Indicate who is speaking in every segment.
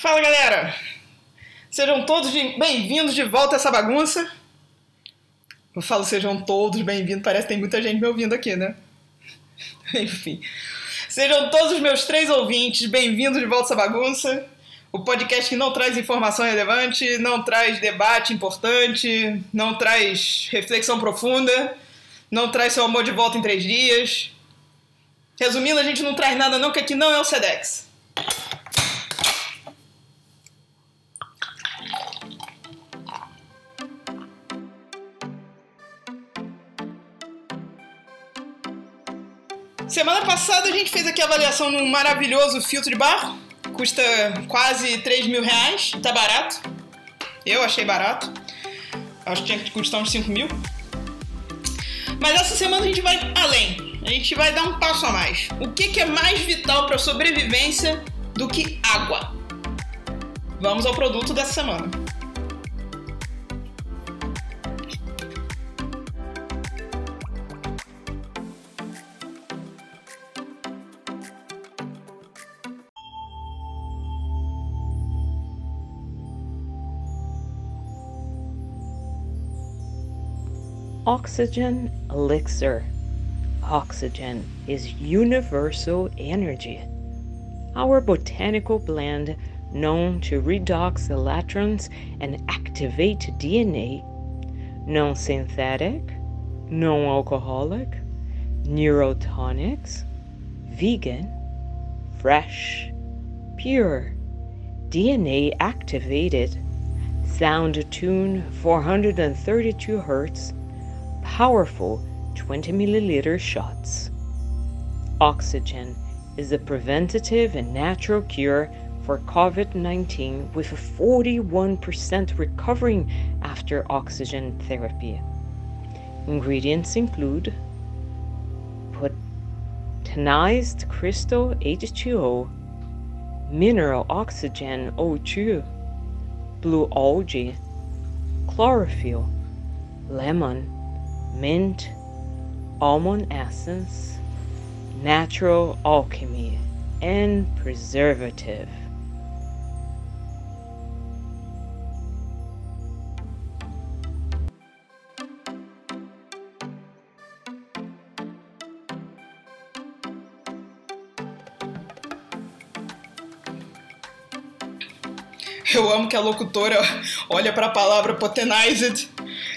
Speaker 1: Fala galera! Sejam todos bem-vindos de volta a essa bagunça. Eu falo sejam todos bem-vindos, parece que tem muita gente me ouvindo aqui, né? Enfim. Sejam todos os meus três ouvintes bem-vindos de volta a essa bagunça. O podcast que não traz informação relevante, não traz debate importante, não traz reflexão profunda, não traz seu amor de volta em três dias. Resumindo, a gente não traz nada não, que aqui não é o SEDEX. Semana passada a gente fez aqui a avaliação num maravilhoso filtro de barro. Custa quase 3 mil reais. Tá barato. Eu achei barato. Acho que tinha que custar uns 5 mil. Mas essa semana a gente vai além. A gente vai dar um passo a mais. O que, que é mais vital para a sobrevivência do que água? Vamos ao produto dessa semana.
Speaker 2: Oxygen elixir. Oxygen is universal energy. Our botanical blend, known to redox electrons and activate DNA, non synthetic, non alcoholic, neurotonics, vegan, fresh, pure, DNA activated, sound tune 432 Hz powerful 20 milliliter shots. Oxygen is a preventative and natural cure for COVID 19 with a 41% recovering after oxygen therapy. Ingredients include botanized crystal H2O, mineral oxygen O2, blue algae, chlorophyll, lemon, mint, almond essence, natural alchemy, and preservative.
Speaker 1: Eu amo que a locutora olha para a palavra potenized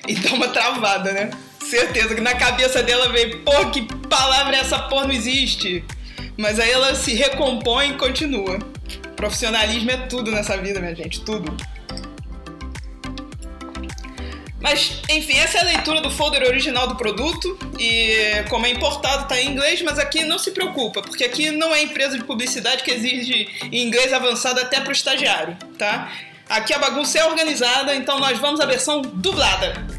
Speaker 1: e dá uma travada, né? Certeza que na cabeça dela veio, pô, que palavra é essa, pô, não existe. Mas aí ela se recompõe e continua. Profissionalismo é tudo nessa vida, minha gente, tudo. Mas, enfim, essa é a leitura do folder original do produto e como é importado tá em inglês, mas aqui não se preocupa, porque aqui não é empresa de publicidade que exige inglês avançado até para o estagiário, tá? Aqui a bagunça é organizada, então nós vamos à versão dublada.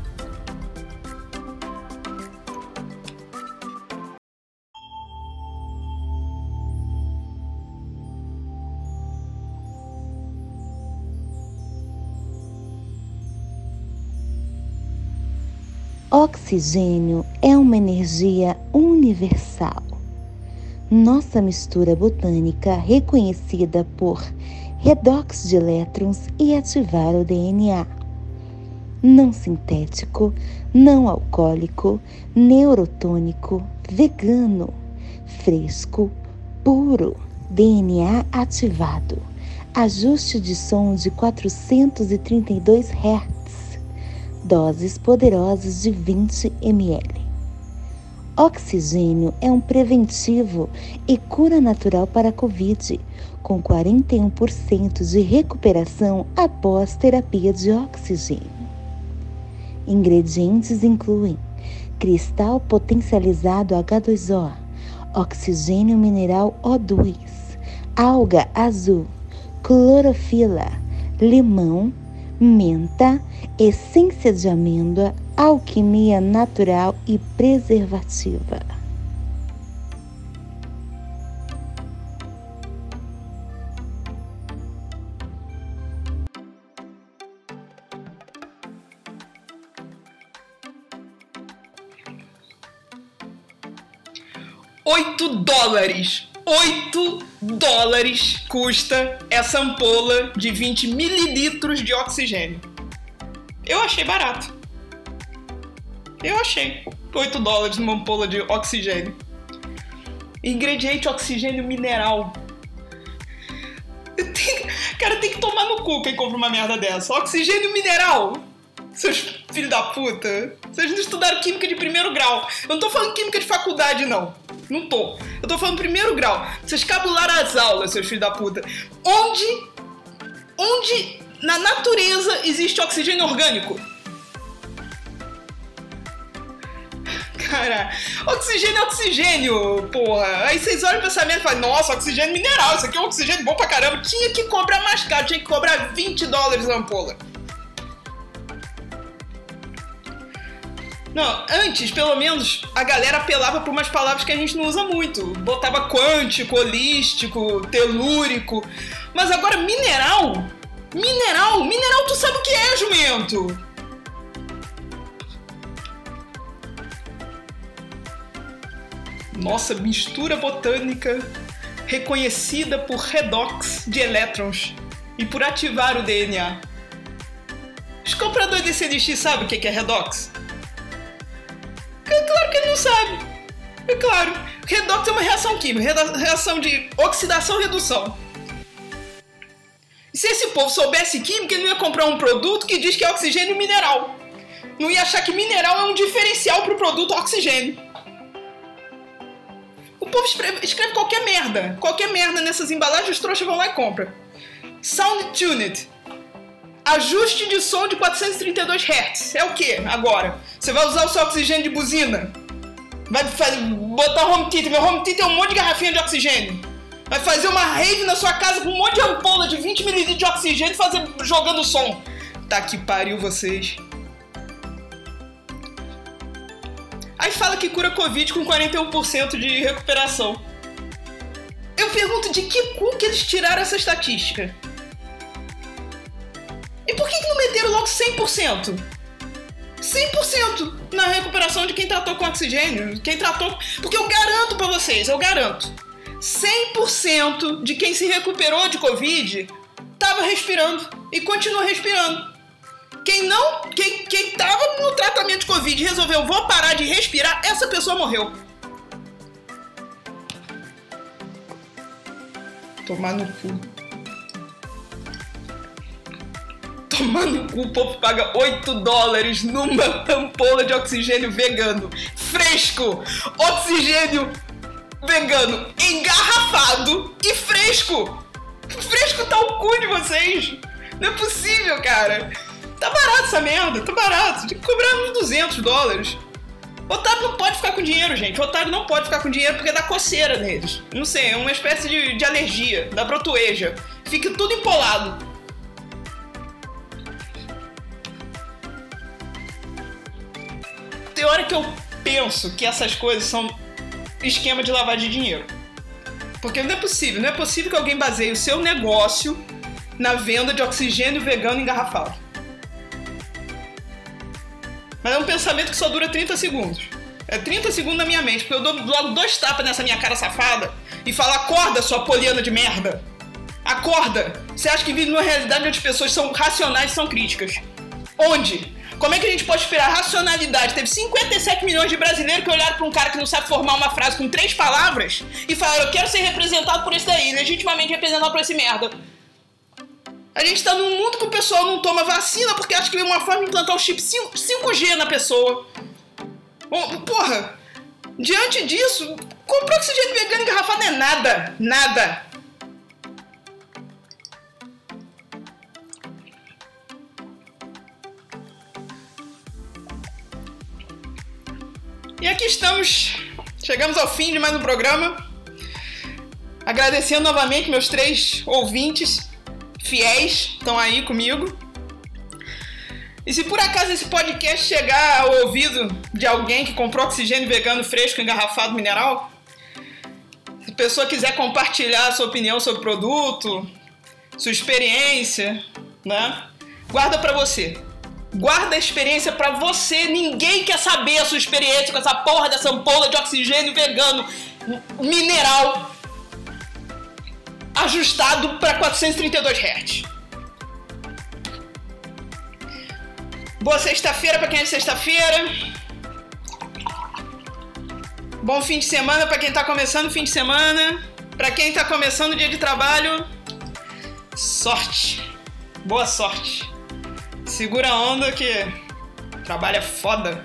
Speaker 3: Oxigênio é uma energia universal. Nossa mistura botânica reconhecida por redox de elétrons e ativar o DNA. Não sintético, não alcoólico, neurotônico, vegano, fresco, puro, DNA ativado. Ajuste de som de 432 Hz doses poderosas de 20 ml. Oxigênio é um preventivo e cura natural para a Covid, com 41% de recuperação após terapia de oxigênio. Ingredientes incluem cristal potencializado H2O, oxigênio mineral O2, alga azul, clorofila, limão, menta, essência de amêndoa, alquimia natural e preservativa.
Speaker 1: Oito dólares! 8 dólares custa essa ampola de 20 mililitros de oxigênio. Eu achei barato. Eu achei 8 dólares numa ampola de oxigênio. Ingrediente oxigênio mineral. Tenho... Cara, tem que tomar no cu quem compra uma merda dessa. Oxigênio mineral. Seus filhos da puta. Vocês não estudaram química de primeiro grau. Eu não tô falando química de faculdade, não. Não tô. Eu tô falando primeiro grau. Vocês cabularam as aulas, seus filhos da puta. Onde. Onde na natureza existe oxigênio orgânico? Cara, oxigênio é oxigênio, porra. Aí vocês olham o pensamento e falam, nossa, oxigênio mineral, isso aqui é um oxigênio bom pra caramba. Tinha que cobrar mais caro, tinha que cobrar 20 dólares a ampola. Não, antes, pelo menos, a galera apelava por umas palavras que a gente não usa muito. Botava quântico, holístico, telúrico. Mas agora, mineral? Mineral? Mineral, tu sabe o que é, jumento? Nossa, mistura botânica reconhecida por redox de elétrons e por ativar o DNA. Os compradores desse CDX sabem o que é redox? Não sabe. É claro. Redox é uma reação química, reação de oxidação e redução. E se esse povo soubesse química, ele não ia comprar um produto que diz que é oxigênio mineral. Não ia achar que mineral é um diferencial para o produto oxigênio. O povo escreve, escreve, qualquer merda. Qualquer merda nessas embalagens, os trouxas vão lá e compram. Sound Tuned. Ajuste de som de 432 Hz. É o que agora? Você vai usar o seu oxigênio de buzina? Vai fazer, botar home theater. Meu home theater é um monte de garrafinha de oxigênio. Vai fazer uma rave na sua casa com um monte de ampola de 20 ml de oxigênio fazer, jogando som. Tá que pariu vocês. Aí fala que cura Covid com 41% de recuperação. Eu pergunto de que cu que eles tiraram essa estatística? E por que, que não meteram logo 100%? 100% na recuperação de quem tratou com oxigênio, quem tratou. Porque eu garanto para vocês, eu garanto. 100% de quem se recuperou de Covid estava respirando e continua respirando. Quem não, quem, quem tava no tratamento de Covid e resolveu vou parar de respirar, essa pessoa morreu. Tomar no cu. Tomar no cu, o povo paga 8 dólares numa ampola de oxigênio vegano. Fresco! Oxigênio vegano engarrafado e fresco! Fresco tá o cu de vocês! Não é possível, cara! Tá barato essa merda, tá barato. Tem que cobrar uns 200 dólares. Otário não pode ficar com dinheiro, gente. Otário não pode ficar com dinheiro porque dá coceira neles. Não sei, é uma espécie de, de alergia, da brotoeja. Fica tudo empolado. Hora que eu penso que essas coisas são esquema de lavagem de dinheiro. Porque não é possível, não é possível que alguém baseie o seu negócio na venda de oxigênio vegano engarrafado. Mas é um pensamento que só dura 30 segundos. É 30 segundos na minha mente, porque eu dou logo dois tapas nessa minha cara safada e falo: acorda, sua poliana de merda! Acorda! Você acha que vive numa realidade onde as pessoas são racionais e são críticas? Onde? Como é que a gente pode esperar racionalidade? Teve 57 milhões de brasileiros que olharam para um cara que não sabe formar uma frase com três palavras e falaram: Eu quero ser representado por esse daí, legitimamente representado por esse merda. A gente tá num mundo que o pessoal não toma vacina porque acha que é uma forma de implantar o chip 5G na pessoa. Porra, diante disso, comprar oxigênio vegano engarrafado é nada. Nada. E aqui estamos. Chegamos ao fim de mais um programa. Agradecendo novamente meus três ouvintes fiéis estão aí comigo. E se por acaso esse podcast chegar ao ouvido de alguém que comprou oxigênio vegano fresco engarrafado mineral, se a pessoa quiser compartilhar sua opinião sobre o produto, sua experiência, né? Guarda para você. Guarda a experiência para você. Ninguém quer saber a sua experiência com essa porra dessa ampola de oxigênio vegano mineral ajustado para 432 Hz. Boa sexta-feira para quem é de sexta-feira. Bom fim de semana para quem tá começando o fim de semana. Para quem tá começando o dia de trabalho, sorte. Boa sorte. Segura a onda que trabalho é foda.